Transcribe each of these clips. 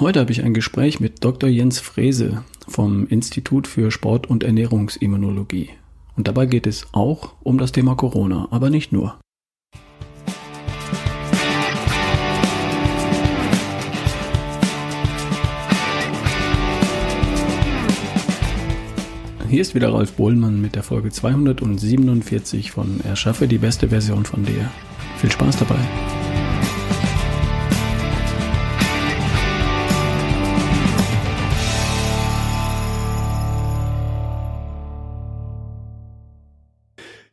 Heute habe ich ein Gespräch mit Dr. Jens Frese vom Institut für Sport- und Ernährungsimmunologie. Und dabei geht es auch um das Thema Corona, aber nicht nur. Hier ist wieder Ralf Bohlmann mit der Folge 247 von Erschaffe die beste Version von dir. Viel Spaß dabei.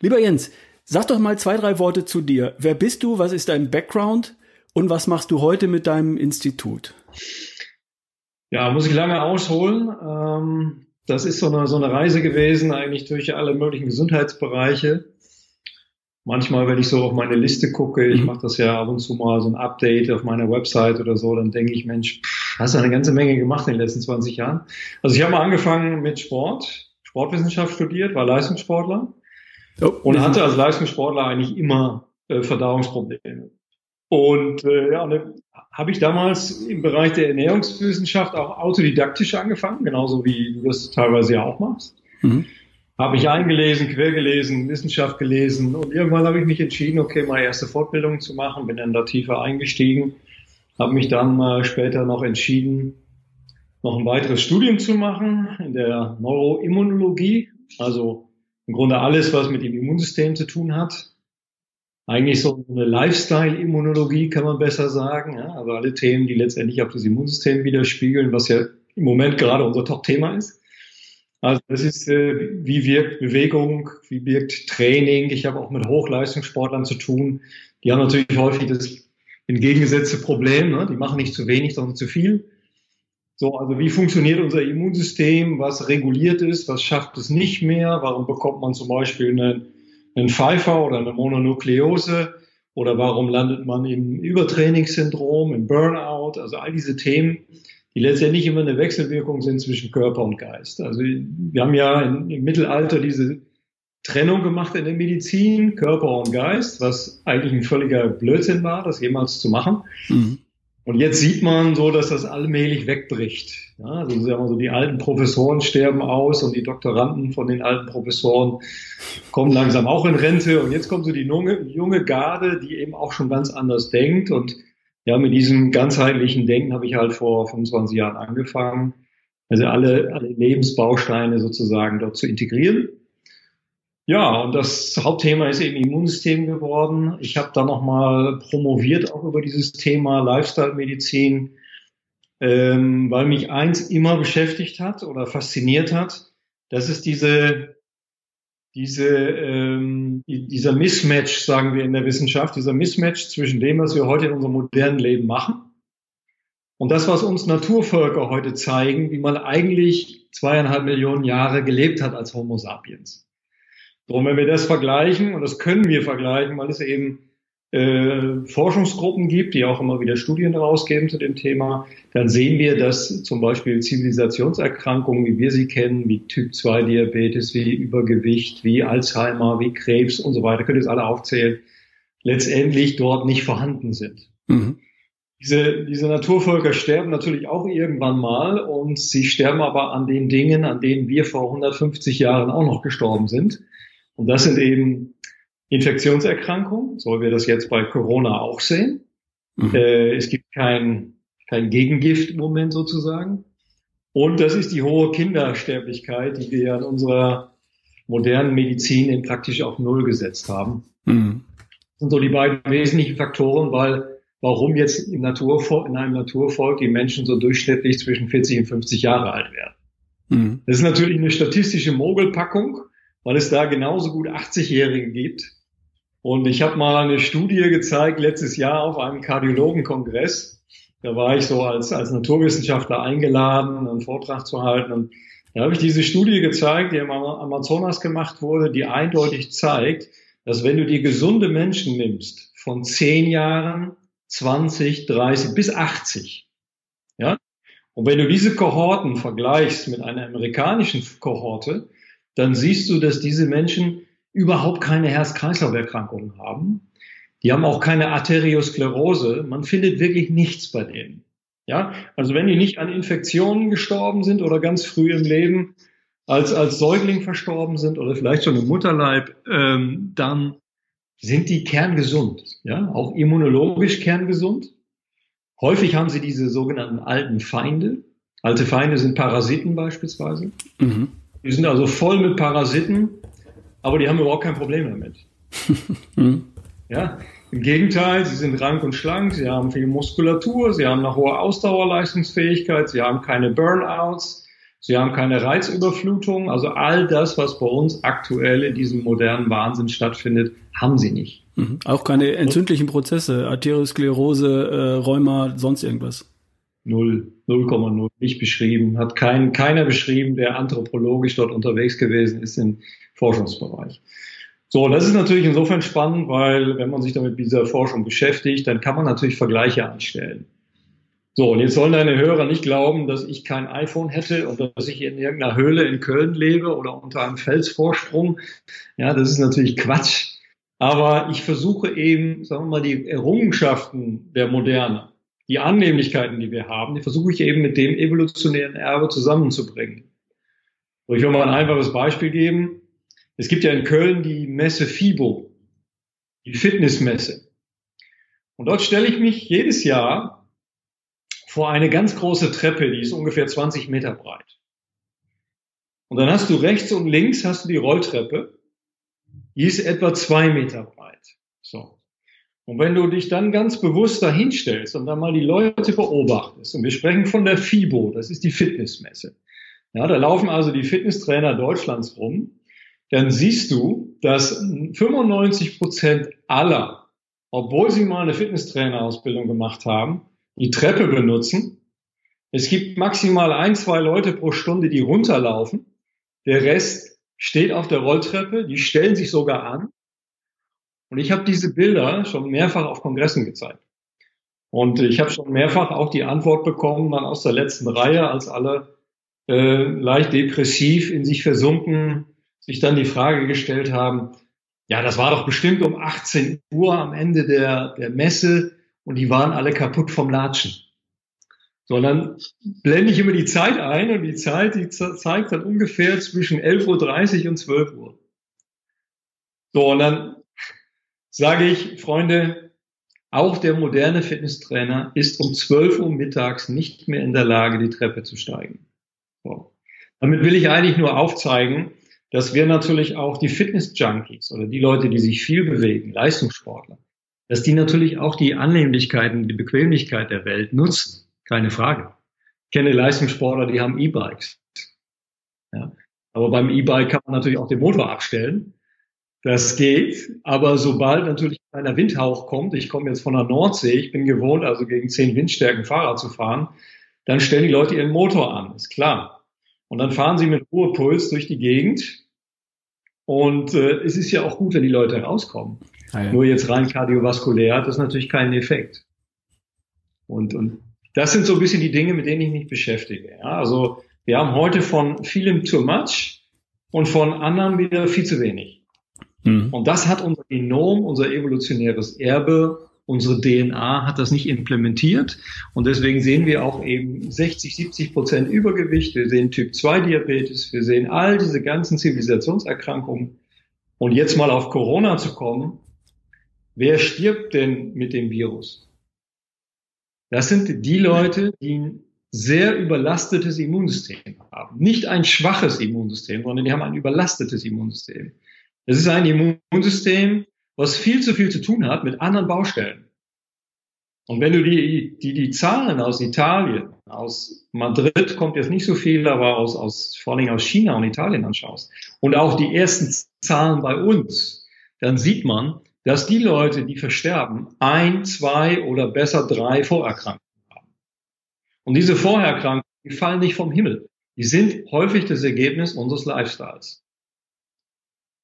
Lieber Jens, sag doch mal zwei, drei Worte zu dir. Wer bist du? Was ist dein Background? Und was machst du heute mit deinem Institut? Ja, muss ich lange ausholen. Ähm, das ist so eine, so eine Reise gewesen, eigentlich durch alle möglichen Gesundheitsbereiche. Manchmal, wenn ich so auf meine Liste gucke, ich mhm. mache das ja ab und zu mal so ein Update auf meiner Website oder so, dann denke ich, Mensch, hast du eine ganze Menge gemacht in den letzten 20 Jahren. Also ich habe mal angefangen mit Sport, Sportwissenschaft studiert, war Leistungssportler und hatte als Leistungssportler eigentlich immer äh, Verdauungsprobleme. Und äh, ja, ne, habe ich damals im Bereich der Ernährungswissenschaft auch autodidaktisch angefangen, genauso wie du das teilweise ja auch machst. Mhm. Habe ich eingelesen, quer gelesen, Wissenschaft gelesen und irgendwann habe ich mich entschieden, okay, mal erste Fortbildung zu machen, bin dann da tiefer eingestiegen, habe mich dann äh, später noch entschieden, noch ein weiteres Studium zu machen in der Neuroimmunologie, also im Grunde alles, was mit dem Immunsystem zu tun hat. Eigentlich so eine Lifestyle-Immunologie kann man besser sagen. Ja? Also alle Themen, die letztendlich auch das Immunsystem widerspiegeln, was ja im Moment gerade unser Top-Thema ist. Also das ist, äh, wie wirkt Bewegung, wie wirkt Training. Ich habe auch mit Hochleistungssportlern zu tun. Die haben natürlich häufig das entgegengesetzte Problem. Ne? Die machen nicht zu wenig, sondern zu viel. So, also wie funktioniert unser Immunsystem? Was reguliert ist? Was schafft es nicht mehr? Warum bekommt man zum Beispiel einen, einen Pfeifer oder eine Mononukleose? Oder warum landet man im Übertrainingssyndrom, im Burnout? Also all diese Themen, die letztendlich immer eine Wechselwirkung sind zwischen Körper und Geist. Also wir haben ja im Mittelalter diese Trennung gemacht in der Medizin, Körper und Geist, was eigentlich ein völliger Blödsinn war, das jemals zu machen. Mhm. Und jetzt sieht man so, dass das allmählich wegbricht. Ja, also sagen wir so, die alten Professoren sterben aus und die Doktoranden von den alten Professoren kommen langsam auch in Rente. Und jetzt kommt so die junge, junge Garde, die eben auch schon ganz anders denkt. Und ja, mit diesem ganzheitlichen Denken habe ich halt vor 25 Jahren angefangen. Also alle, alle Lebensbausteine sozusagen dort zu integrieren. Ja, und das Hauptthema ist eben Immunsystem geworden. Ich habe da nochmal promoviert auch über dieses Thema Lifestyle-Medizin, ähm, weil mich eins immer beschäftigt hat oder fasziniert hat. Das ist diese, diese, ähm, dieser Mismatch, sagen wir in der Wissenschaft, dieser Mismatch zwischen dem, was wir heute in unserem modernen Leben machen und das, was uns Naturvölker heute zeigen, wie man eigentlich zweieinhalb Millionen Jahre gelebt hat als Homo sapiens. Darum, wenn wir das vergleichen, und das können wir vergleichen, weil es eben äh, Forschungsgruppen gibt, die auch immer wieder Studien herausgeben zu dem Thema, dann sehen wir, dass zum Beispiel Zivilisationserkrankungen, wie wir sie kennen, wie Typ-2-Diabetes, wie Übergewicht, wie Alzheimer, wie Krebs und so weiter, könnt ihr es alle aufzählen, letztendlich dort nicht vorhanden sind. Mhm. Diese, diese Naturvölker sterben natürlich auch irgendwann mal und sie sterben aber an den Dingen, an denen wir vor 150 Jahren auch noch gestorben sind. Und das sind eben Infektionserkrankungen, so wie wir das jetzt bei Corona auch sehen. Mhm. Äh, es gibt kein, kein Gegengift im Moment sozusagen. Und das ist die hohe Kindersterblichkeit, die wir in unserer modernen Medizin in praktisch auf Null gesetzt haben. Mhm. Das sind so die beiden wesentlichen Faktoren, weil warum jetzt im Naturvolk, in einem Naturvolk die Menschen so durchschnittlich zwischen 40 und 50 Jahre alt werden. Mhm. Das ist natürlich eine statistische Mogelpackung, weil es da genauso gut 80-Jährige gibt. Und ich habe mal eine Studie gezeigt letztes Jahr auf einem Kardiologenkongress. Da war ich so als, als Naturwissenschaftler eingeladen, einen Vortrag zu halten. Und da habe ich diese Studie gezeigt, die im Amazonas gemacht wurde, die eindeutig zeigt, dass wenn du die gesunde Menschen nimmst, von 10 Jahren, 20, 30 bis 80, ja, und wenn du diese Kohorten vergleichst mit einer amerikanischen Kohorte, dann siehst du, dass diese Menschen überhaupt keine Herz-Kreislauf-Erkrankungen haben. Die haben auch keine Arteriosklerose. Man findet wirklich nichts bei denen. Ja, also wenn die nicht an Infektionen gestorben sind oder ganz früh im Leben als, als Säugling verstorben sind oder vielleicht schon im Mutterleib, ähm, dann sind die kerngesund, ja, auch immunologisch kerngesund. Häufig haben sie diese sogenannten alten Feinde. Alte Feinde sind Parasiten beispielsweise. Mhm. Die sind also voll mit Parasiten, aber die haben überhaupt kein Problem damit. mhm. Ja, im Gegenteil, sie sind rank und schlank, sie haben viel Muskulatur, sie haben eine hohe Ausdauerleistungsfähigkeit, sie haben keine Burnouts, sie haben keine Reizüberflutung. Also all das, was bei uns aktuell in diesem modernen Wahnsinn stattfindet, haben sie nicht. Mhm. Auch keine entzündlichen Prozesse, Arteriosklerose, äh, Rheuma, sonst irgendwas. Null, 0,0, nicht beschrieben. Hat kein, keiner beschrieben, der anthropologisch dort unterwegs gewesen ist im Forschungsbereich. So, das ist natürlich insofern spannend, weil wenn man sich damit mit dieser Forschung beschäftigt, dann kann man natürlich Vergleiche anstellen. So, und jetzt sollen deine Hörer nicht glauben, dass ich kein iPhone hätte und dass ich in irgendeiner Höhle in Köln lebe oder unter einem Felsvorsprung. Ja, das ist natürlich Quatsch. Aber ich versuche eben, sagen wir mal, die Errungenschaften der Moderne, die Annehmlichkeiten, die wir haben, die versuche ich eben mit dem evolutionären Erbe zusammenzubringen. So, ich will mal ein einfaches Beispiel geben. Es gibt ja in Köln die Messe FIBO, die Fitnessmesse. Und dort stelle ich mich jedes Jahr vor eine ganz große Treppe, die ist ungefähr 20 Meter breit. Und dann hast du rechts und links hast du die Rolltreppe, die ist etwa zwei Meter breit. So. Und wenn du dich dann ganz bewusst dahinstellst und dann mal die Leute beobachtest, und wir sprechen von der FIBO, das ist die Fitnessmesse. Ja, da laufen also die Fitnesstrainer Deutschlands rum dann siehst du, dass 95 Prozent aller, obwohl sie mal eine Fitnesstrainerausbildung gemacht haben, die Treppe benutzen. Es gibt maximal ein, zwei Leute pro Stunde, die runterlaufen. Der Rest steht auf der Rolltreppe, die stellen sich sogar an. Und ich habe diese Bilder schon mehrfach auf Kongressen gezeigt. Und ich habe schon mehrfach auch die Antwort bekommen, dann aus der letzten Reihe, als alle äh, leicht depressiv in sich versunken sich dann die Frage gestellt haben, ja, das war doch bestimmt um 18 Uhr am Ende der, der Messe und die waren alle kaputt vom Latschen. Sondern blende ich immer die Zeit ein und die Zeit, die zeigt dann ungefähr zwischen 11.30 Uhr und 12 Uhr. So, und dann sage ich, Freunde, auch der moderne Fitnesstrainer ist um 12 Uhr mittags nicht mehr in der Lage, die Treppe zu steigen. So. Damit will ich eigentlich nur aufzeigen, dass wir natürlich auch die Fitness-Junkies oder die Leute, die sich viel bewegen, Leistungssportler, dass die natürlich auch die Annehmlichkeiten, die Bequemlichkeit der Welt nutzen. Keine Frage. Ich kenne Leistungssportler, die haben E-Bikes. Ja. Aber beim E-Bike kann man natürlich auch den Motor abstellen. Das geht, aber sobald natürlich ein Windhauch kommt, ich komme jetzt von der Nordsee, ich bin gewohnt, also gegen zehn Windstärken Fahrrad zu fahren, dann stellen die Leute ihren Motor an, ist klar. Und dann fahren sie mit Ruhepuls durch die Gegend. Und äh, es ist ja auch gut, wenn die Leute rauskommen. Ah, ja. Nur jetzt rein kardiovaskulär hat das natürlich keinen Effekt. Und, und das sind so ein bisschen die Dinge, mit denen ich mich beschäftige. Ja, also wir haben heute von vielem too much und von anderen wieder viel zu wenig. Mhm. Und das hat unser Genom, unser evolutionäres Erbe Unsere DNA hat das nicht implementiert und deswegen sehen wir auch eben 60, 70 Prozent Übergewicht. Wir sehen Typ 2 Diabetes. Wir sehen all diese ganzen Zivilisationserkrankungen. Und jetzt mal auf Corona zu kommen. Wer stirbt denn mit dem Virus? Das sind die Leute, die ein sehr überlastetes Immunsystem haben. Nicht ein schwaches Immunsystem, sondern die haben ein überlastetes Immunsystem. Es ist ein Immunsystem, was viel zu viel zu tun hat mit anderen Baustellen. Und wenn du die, die, die Zahlen aus Italien, aus Madrid kommt jetzt nicht so viel, aber aus, aus, vor allem aus China und Italien anschaust und auch die ersten Zahlen bei uns, dann sieht man, dass die Leute, die versterben, ein, zwei oder besser drei Vorerkrankungen haben. Und diese Vorerkrankungen, die fallen nicht vom Himmel. Die sind häufig das Ergebnis unseres Lifestyles.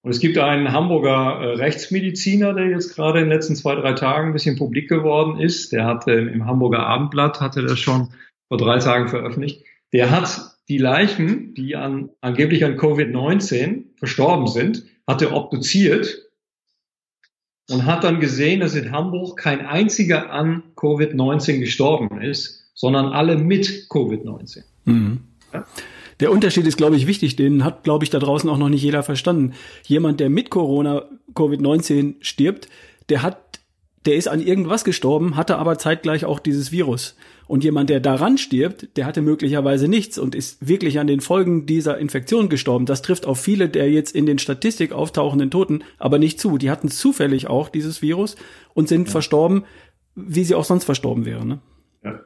Und es gibt einen Hamburger äh, Rechtsmediziner, der jetzt gerade in den letzten zwei, drei Tagen ein bisschen publik geworden ist. Der hatte im Hamburger Abendblatt, hatte das schon vor drei Tagen veröffentlicht. Der hat die Leichen, die an, angeblich an Covid-19 verstorben sind, hatte obduziert und hat dann gesehen, dass in Hamburg kein einziger an Covid-19 gestorben ist, sondern alle mit Covid-19. Mhm. Ja? Der Unterschied ist, glaube ich, wichtig. Den hat, glaube ich, da draußen auch noch nicht jeder verstanden. Jemand, der mit Corona, Covid-19 stirbt, der hat, der ist an irgendwas gestorben, hatte aber zeitgleich auch dieses Virus. Und jemand, der daran stirbt, der hatte möglicherweise nichts und ist wirklich an den Folgen dieser Infektion gestorben. Das trifft auf viele der jetzt in den Statistik auftauchenden Toten aber nicht zu. Die hatten zufällig auch dieses Virus und sind ja. verstorben, wie sie auch sonst verstorben wären. Ne? Ja.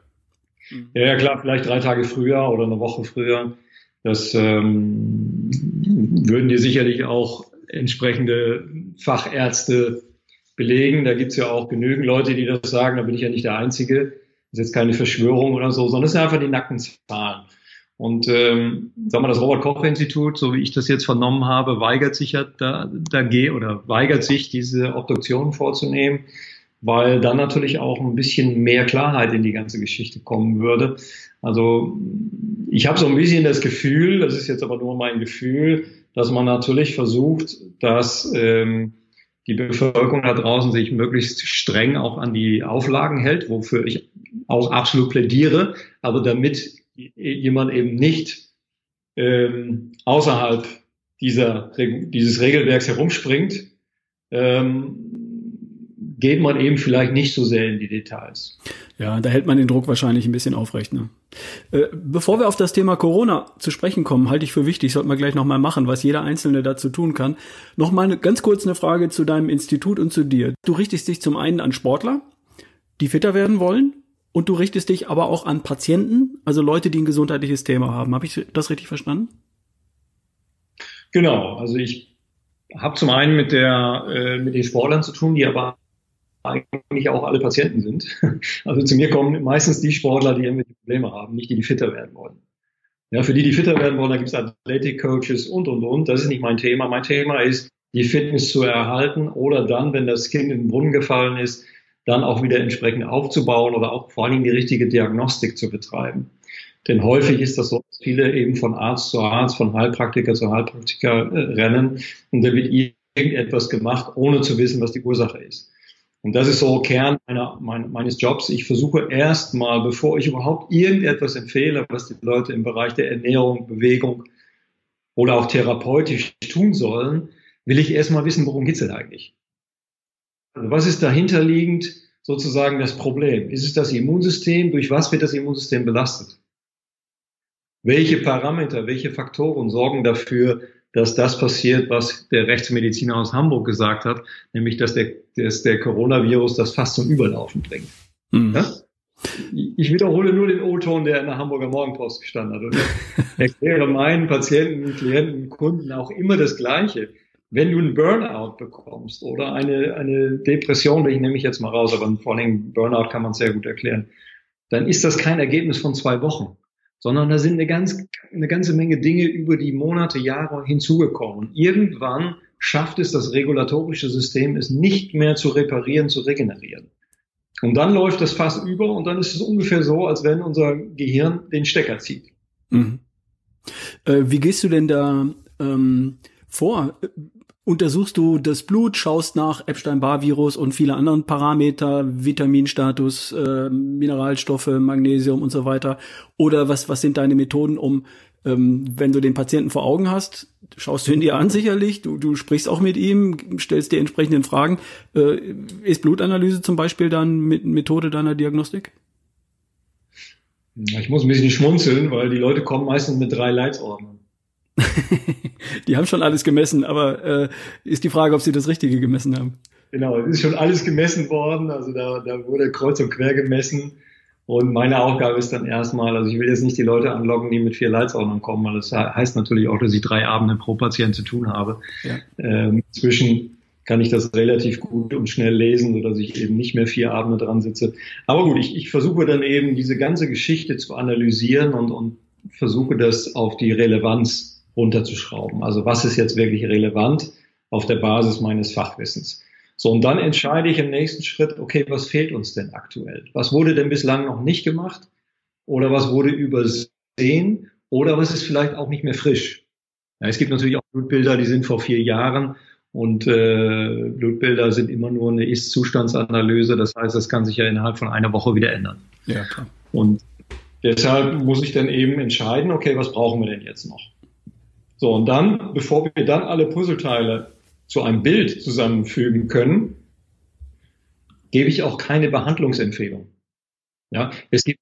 ja, klar, vielleicht drei Tage früher oder eine Woche früher. Das ähm, würden dir sicherlich auch entsprechende Fachärzte belegen. Da gibt es ja auch genügend Leute, die das sagen. Da bin ich ja nicht der Einzige. Das ist jetzt keine Verschwörung oder so, sondern es sind einfach die nackten Zahlen. Und ähm, sagen wir, das Robert-Koch-Institut, so wie ich das jetzt vernommen habe, weigert sich ja da, da oder weigert sich, diese Obduktion vorzunehmen, weil dann natürlich auch ein bisschen mehr Klarheit in die ganze Geschichte kommen würde. Also ich habe so ein bisschen das Gefühl, das ist jetzt aber nur mein Gefühl, dass man natürlich versucht, dass ähm, die Bevölkerung da draußen sich möglichst streng auch an die Auflagen hält, wofür ich auch absolut plädiere, aber damit jemand eben nicht ähm, außerhalb dieser, dieses Regelwerks herumspringt, ähm, geht man eben vielleicht nicht so sehr in die Details. Ja, da hält man den Druck wahrscheinlich ein bisschen aufrecht. Ne? Äh, bevor wir auf das Thema Corona zu sprechen kommen, halte ich für wichtig, sollten wir gleich nochmal machen, was jeder Einzelne dazu tun kann. Nochmal eine, ganz kurz eine Frage zu deinem Institut und zu dir. Du richtest dich zum einen an Sportler, die fitter werden wollen, und du richtest dich aber auch an Patienten, also Leute, die ein gesundheitliches Thema haben. Habe ich das richtig verstanden? Genau, also ich habe zum einen mit der äh, mit den Sportlern zu tun, die aber eigentlich auch alle Patienten sind. Also zu mir kommen meistens die Sportler, die irgendwelche Probleme haben, nicht die, die fitter werden wollen. Ja, für die, die fitter werden wollen, da gibt es Athletic-Coaches und, und, und. Das ist nicht mein Thema. Mein Thema ist, die Fitness zu erhalten oder dann, wenn das Kind in den Brunnen gefallen ist, dann auch wieder entsprechend aufzubauen oder auch vor allen Dingen die richtige Diagnostik zu betreiben. Denn häufig ist das so, dass viele eben von Arzt zu Arzt, von Heilpraktiker zu Heilpraktiker äh, rennen und da wird irgendetwas gemacht, ohne zu wissen, was die Ursache ist. Und das ist so Kern meiner, mein, meines Jobs. Ich versuche erstmal, bevor ich überhaupt irgendetwas empfehle, was die Leute im Bereich der Ernährung, Bewegung oder auch therapeutisch tun sollen, will ich erstmal wissen, worum geht's denn eigentlich? Also was ist dahinterliegend sozusagen das Problem? Ist es das Immunsystem? Durch was wird das Immunsystem belastet? Welche Parameter, welche Faktoren sorgen dafür, dass das passiert, was der Rechtsmediziner aus Hamburg gesagt hat, nämlich dass der, dass der Coronavirus das fast zum Überlaufen bringt. Mhm. Ja? Ich wiederhole nur den O-Ton, der in der Hamburger Morgenpost gestanden hat und erkläre meinen Patienten, Klienten, Kunden auch immer das Gleiche. Wenn du einen Burnout bekommst oder eine, eine Depression, ich nehme ich jetzt mal raus, aber vor allem Burnout kann man sehr gut erklären, dann ist das kein Ergebnis von zwei Wochen sondern da sind eine, ganz, eine ganze Menge Dinge über die Monate, Jahre hinzugekommen. Und irgendwann schafft es das regulatorische System, es nicht mehr zu reparieren, zu regenerieren. Und dann läuft das Fass über und dann ist es ungefähr so, als wenn unser Gehirn den Stecker zieht. Mhm. Äh, wie gehst du denn da ähm, vor? Untersuchst du das Blut, schaust nach Epstein-Barr-Virus und viele anderen Parameter, Vitaminstatus, äh, Mineralstoffe, Magnesium und so weiter. Oder was, was sind deine Methoden, um, ähm, wenn du den Patienten vor Augen hast, schaust du ihn dir an sicherlich, du, du sprichst auch mit ihm, stellst dir entsprechenden Fragen. Äh, ist Blutanalyse zum Beispiel dann mit Methode deiner Diagnostik? Ich muss ein bisschen schmunzeln, weil die Leute kommen meistens mit drei Leitsordnern. die haben schon alles gemessen, aber äh, ist die Frage, ob sie das Richtige gemessen haben. Genau, es ist schon alles gemessen worden, also da, da wurde kreuz und quer gemessen. Und meine Aufgabe ist dann erstmal, also ich will jetzt nicht die Leute anlocken, die mit vier Leitsordnern kommen, weil das heißt natürlich auch, dass ich drei Abende pro Patient zu tun habe. Ja. Ähm, inzwischen kann ich das relativ gut und schnell lesen, sodass ich eben nicht mehr vier Abende dran sitze. Aber gut, ich, ich versuche dann eben diese ganze Geschichte zu analysieren und, und versuche das auf die Relevanz runterzuschrauben. Also was ist jetzt wirklich relevant auf der Basis meines Fachwissens? So, und dann entscheide ich im nächsten Schritt, okay, was fehlt uns denn aktuell? Was wurde denn bislang noch nicht gemacht? Oder was wurde übersehen? Oder was ist vielleicht auch nicht mehr frisch? Ja, es gibt natürlich auch Blutbilder, die sind vor vier Jahren und äh, Blutbilder sind immer nur eine Ist-Zustandsanalyse. Das heißt, das kann sich ja innerhalb von einer Woche wieder ändern. Ja, klar. Und Deshalb muss ich dann eben entscheiden, okay, was brauchen wir denn jetzt noch? So, und dann, bevor wir dann alle Puzzleteile zu einem Bild zusammenfügen können, gebe ich auch keine Behandlungsempfehlung. Ja, es gibt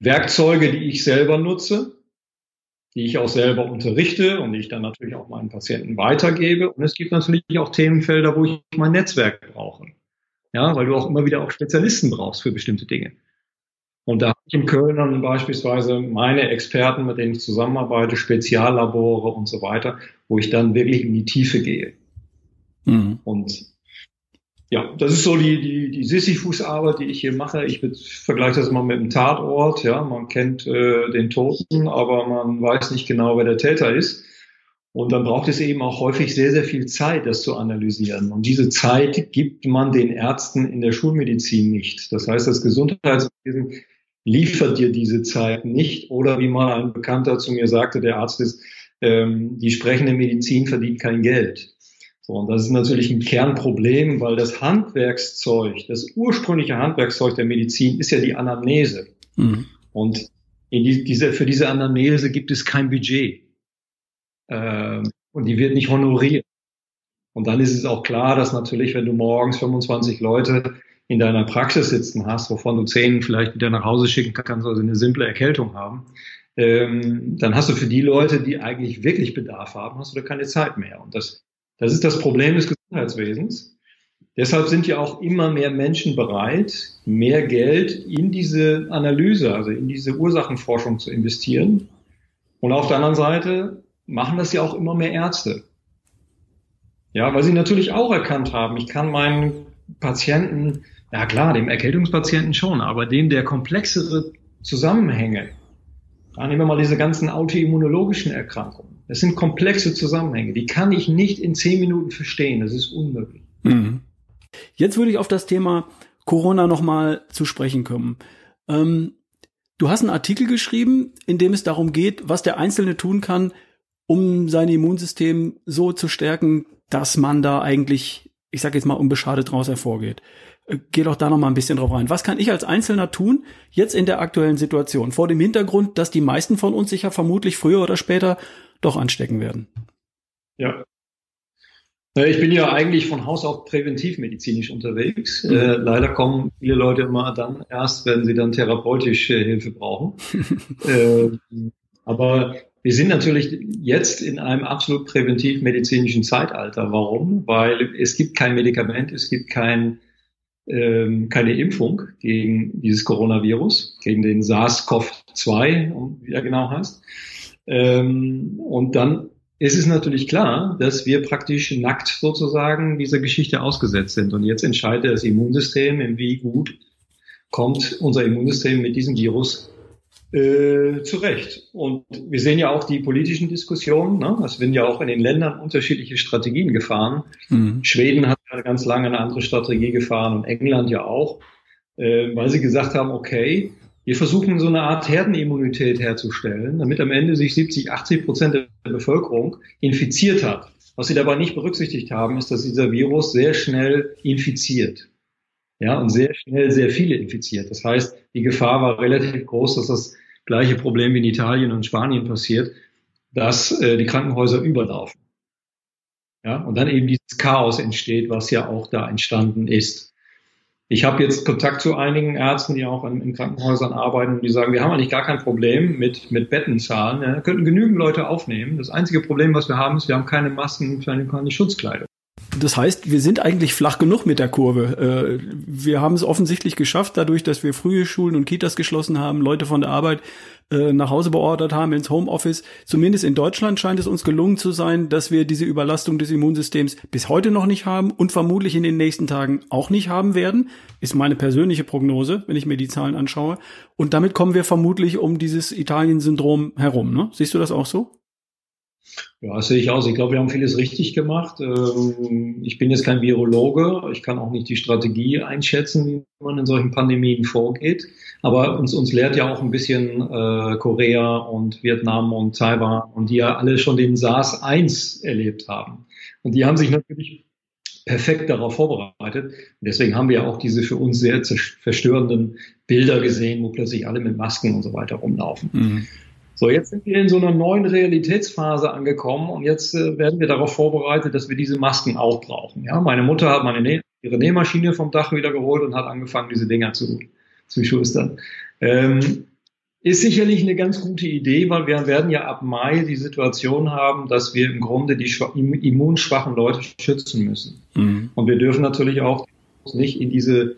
Werkzeuge, die ich selber nutze, die ich auch selber unterrichte und die ich dann natürlich auch meinen Patienten weitergebe. Und es gibt natürlich auch Themenfelder, wo ich mein Netzwerk brauche. Ja, weil du auch immer wieder auch Spezialisten brauchst für bestimmte Dinge. Und da in Köln dann beispielsweise meine Experten, mit denen ich zusammenarbeite, Speziallabore und so weiter, wo ich dann wirklich in die Tiefe gehe. Mhm. Und ja, das ist so die, die, die Sisyphus-Arbeit, die ich hier mache. Ich vergleiche das mal mit einem Tatort. Ja, man kennt äh, den Toten, aber man weiß nicht genau, wer der Täter ist. Und dann braucht es eben auch häufig sehr, sehr viel Zeit, das zu analysieren. Und diese Zeit gibt man den Ärzten in der Schulmedizin nicht. Das heißt, das Gesundheitswesen liefert dir diese Zeit nicht. Oder wie mal ein Bekannter zu mir sagte, der Arzt ist, ähm, die sprechende Medizin verdient kein Geld. So, und das ist natürlich ein Kernproblem, weil das Handwerkszeug, das ursprüngliche Handwerkszeug der Medizin ist ja die Anamnese. Mhm. Und in die, diese, für diese Anamnese gibt es kein Budget. Ähm, und die wird nicht honoriert. Und dann ist es auch klar, dass natürlich, wenn du morgens 25 Leute in deiner Praxis sitzen hast, wovon du zehn vielleicht wieder nach Hause schicken kannst, also eine simple Erkältung haben, ähm, dann hast du für die Leute, die eigentlich wirklich Bedarf haben, hast du da keine Zeit mehr. Und das, das ist das Problem des Gesundheitswesens. Deshalb sind ja auch immer mehr Menschen bereit, mehr Geld in diese Analyse, also in diese Ursachenforschung zu investieren. Und auf der anderen Seite machen das ja auch immer mehr Ärzte. Ja, weil sie natürlich auch erkannt haben, ich kann meinen Patienten ja klar, dem Erkältungspatienten schon, aber dem der komplexere Zusammenhänge, da nehmen wir mal diese ganzen autoimmunologischen Erkrankungen. Das sind komplexe Zusammenhänge, die kann ich nicht in zehn Minuten verstehen, das ist unmöglich. Mhm. Jetzt würde ich auf das Thema Corona nochmal zu sprechen kommen. Ähm, du hast einen Artikel geschrieben, in dem es darum geht, was der Einzelne tun kann, um sein Immunsystem so zu stärken, dass man da eigentlich, ich sage jetzt mal, unbeschadet draus hervorgeht. Geh doch da noch mal ein bisschen drauf rein. Was kann ich als Einzelner tun, jetzt in der aktuellen Situation, vor dem Hintergrund, dass die meisten von uns sich ja vermutlich früher oder später doch anstecken werden? Ja. Ich bin ja eigentlich von Haus aus präventivmedizinisch unterwegs. Mhm. Äh, leider kommen viele Leute immer dann erst, wenn sie dann therapeutische Hilfe brauchen. äh, aber wir sind natürlich jetzt in einem absolut präventivmedizinischen Zeitalter. Warum? Weil es gibt kein Medikament, es gibt kein ähm, keine Impfung gegen dieses Coronavirus, gegen den SARS-CoV-2, wie er genau heißt. Ähm, und dann ist es natürlich klar, dass wir praktisch nackt sozusagen dieser Geschichte ausgesetzt sind. Und jetzt entscheidet das Immunsystem, wie gut kommt unser Immunsystem mit diesem Virus äh, zurecht. Und wir sehen ja auch die politischen Diskussionen. Ne? Es werden ja auch in den Ländern unterschiedliche Strategien gefahren. Mhm. Schweden hat ja ganz lange eine andere Strategie gefahren und England ja auch, äh, weil sie gesagt haben, okay, wir versuchen so eine Art Herdenimmunität herzustellen, damit am Ende sich 70, 80 Prozent der Bevölkerung infiziert hat. Was sie dabei nicht berücksichtigt haben, ist, dass dieser Virus sehr schnell infiziert. Ja, und sehr schnell sehr viele infiziert. Das heißt, die Gefahr war relativ groß, dass das gleiche Problem wie in Italien und Spanien passiert, dass äh, die Krankenhäuser überlaufen. Ja, und dann eben dieses Chaos entsteht, was ja auch da entstanden ist. Ich habe jetzt Kontakt zu einigen Ärzten, die auch in, in, Krankenhäusern arbeiten, und die sagen, wir haben eigentlich gar kein Problem mit, mit Bettenzahlen. Ja, könnten genügend Leute aufnehmen. Das einzige Problem, was wir haben, ist, wir haben keine Masken, keine Schutzkleidung. Das heißt, wir sind eigentlich flach genug mit der Kurve. Äh, wir haben es offensichtlich geschafft, dadurch, dass wir frühe Schulen und Kitas geschlossen haben, Leute von der Arbeit äh, nach Hause beordert haben ins Homeoffice. Zumindest in Deutschland scheint es uns gelungen zu sein, dass wir diese Überlastung des Immunsystems bis heute noch nicht haben und vermutlich in den nächsten Tagen auch nicht haben werden. Ist meine persönliche Prognose, wenn ich mir die Zahlen anschaue. Und damit kommen wir vermutlich um dieses Italien-Syndrom herum. Ne? Siehst du das auch so? Ja, sehe ich aus. Ich glaube, wir haben vieles richtig gemacht. Ähm, ich bin jetzt kein Virologe. Ich kann auch nicht die Strategie einschätzen, wie man in solchen Pandemien vorgeht. Aber uns, uns lehrt ja auch ein bisschen äh, Korea und Vietnam und Taiwan und die ja alle schon den SARS-1 erlebt haben. Und die haben sich natürlich perfekt darauf vorbereitet. Und deswegen haben wir auch diese für uns sehr verstörenden Bilder gesehen, wo plötzlich alle mit Masken und so weiter rumlaufen. Mhm. So, jetzt sind wir in so einer neuen Realitätsphase angekommen und jetzt äh, werden wir darauf vorbereitet, dass wir diese Masken auch brauchen. Ja, meine Mutter hat meine Näh ihre Nähmaschine vom Dach wieder geholt und hat angefangen, diese Dinger zu, zu schustern. Ähm, ist sicherlich eine ganz gute Idee, weil wir werden ja ab Mai die Situation haben, dass wir im Grunde die immunschwachen Leute schützen müssen. Mhm. Und wir dürfen natürlich auch nicht in diese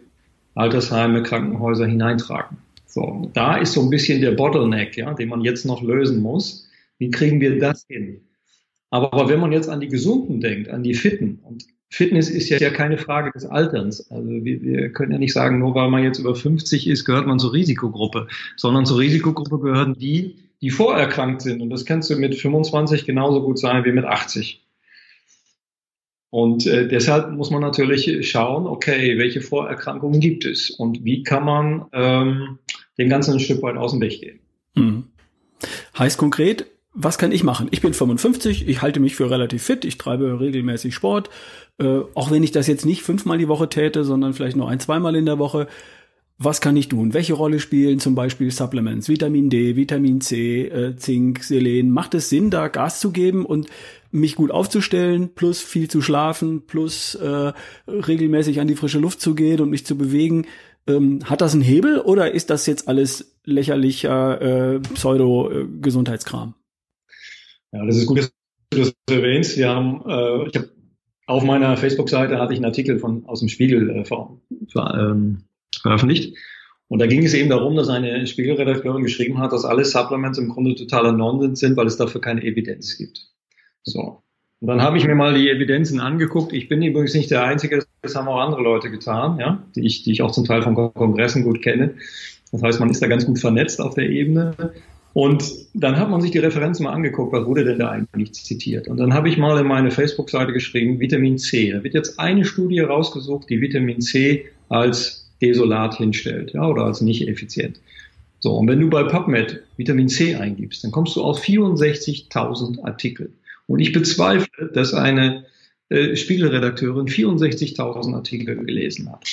Altersheime, Krankenhäuser hineintragen. So, da ist so ein bisschen der Bottleneck, ja, den man jetzt noch lösen muss. Wie kriegen wir das hin? Aber, wenn man jetzt an die Gesunden denkt, an die Fitten, und Fitness ist ja, ja keine Frage des Alterns. Also wir, wir können ja nicht sagen, nur weil man jetzt über 50 ist, gehört man zur Risikogruppe, sondern zur Risikogruppe gehören die, die vorerkrankt sind. Und das kannst du mit 25 genauso gut sein wie mit 80. Und äh, deshalb muss man natürlich schauen, okay, welche Vorerkrankungen gibt es und wie kann man ähm, dem Ganzen Stück weit aus dem Weg gehen. Mhm. Heißt konkret, was kann ich machen? Ich bin 55, ich halte mich für relativ fit, ich treibe regelmäßig Sport, äh, auch wenn ich das jetzt nicht fünfmal die Woche täte, sondern vielleicht nur ein, zweimal in der Woche. Was kann ich tun? Welche Rolle spielen zum Beispiel Supplements, Vitamin D, Vitamin C, äh, Zink, Selen? Macht es Sinn, da Gas zu geben und mich gut aufzustellen, plus viel zu schlafen, plus äh, regelmäßig an die frische Luft zu gehen und mich zu bewegen. Ähm, hat das einen Hebel oder ist das jetzt alles lächerlicher äh, Pseudo-Gesundheitskram? Ja, das ist gut, dass du das erwähnst. Wir haben, äh, ich habe auf meiner Facebook-Seite hatte ich einen Artikel von aus dem Spiegel äh, ver, ver, ähm, veröffentlicht. Und da ging es eben darum, dass eine Spiegelredakteurin geschrieben hat, dass alle Supplements im Grunde totaler Nonsens sind, weil es dafür keine Evidenz gibt. So. Und dann habe ich mir mal die Evidenzen angeguckt. Ich bin übrigens nicht der Einzige, das haben auch andere Leute getan, ja, die ich, die ich auch zum Teil von Kongressen gut kenne. Das heißt, man ist da ganz gut vernetzt auf der Ebene. Und dann hat man sich die Referenzen mal angeguckt, was wurde denn da eigentlich zitiert. Und dann habe ich mal in meine Facebook-Seite geschrieben, Vitamin C. Da wird jetzt eine Studie rausgesucht, die Vitamin C als desolat hinstellt, ja, oder als nicht effizient. So, und wenn du bei PubMed Vitamin C eingibst, dann kommst du auf 64.000 Artikel. Und ich bezweifle, dass eine äh, Spiegelredakteurin 64.000 Artikel gelesen hat.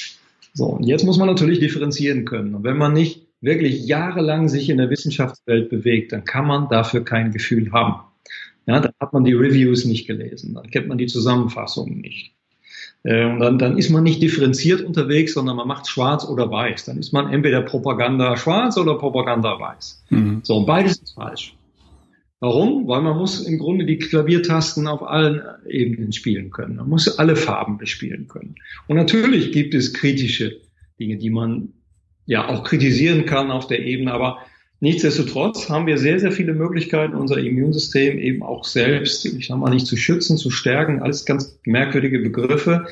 So, und jetzt muss man natürlich differenzieren können. Und wenn man nicht wirklich jahrelang sich in der Wissenschaftswelt bewegt, dann kann man dafür kein Gefühl haben. Ja, dann hat man die Reviews nicht gelesen, dann kennt man die Zusammenfassungen nicht. Äh, und dann, dann ist man nicht differenziert unterwegs, sondern man macht schwarz oder weiß. Dann ist man entweder Propaganda schwarz oder Propaganda weiß. Mhm. So, und beides ist falsch. Warum? Weil man muss im Grunde die Klaviertasten auf allen Ebenen spielen können. Man muss alle Farben bespielen können. Und natürlich gibt es kritische Dinge, die man ja auch kritisieren kann auf der Ebene, aber nichtsdestotrotz haben wir sehr, sehr viele Möglichkeiten, unser Immunsystem eben auch selbst, ich sag mal nicht zu schützen, zu stärken, alles ganz merkwürdige Begriffe.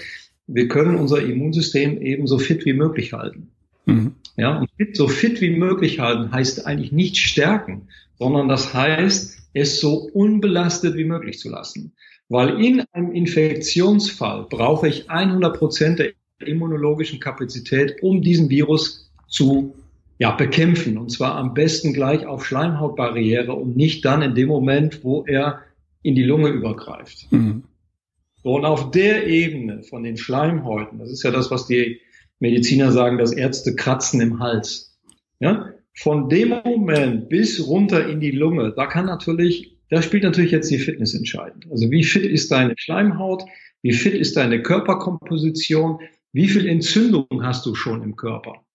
Wir können unser Immunsystem eben so fit wie möglich halten. Mhm. Ja, und fit, so fit wie möglich halten heißt eigentlich nicht stärken, sondern das heißt, es so unbelastet wie möglich zu lassen. Weil in einem Infektionsfall brauche ich 100 Prozent der immunologischen Kapazität, um diesen Virus zu ja, bekämpfen. Und zwar am besten gleich auf Schleimhautbarriere und nicht dann in dem Moment, wo er in die Lunge übergreift. Mhm. Und auf der Ebene von den Schleimhäuten, das ist ja das, was die Mediziner sagen, dass Ärzte kratzen im Hals. Ja? Von dem Moment bis runter in die Lunge, da kann natürlich, da spielt natürlich jetzt die Fitness entscheidend. Also wie fit ist deine Schleimhaut? Wie fit ist deine Körperkomposition? Wie viel Entzündung hast du schon im Körper?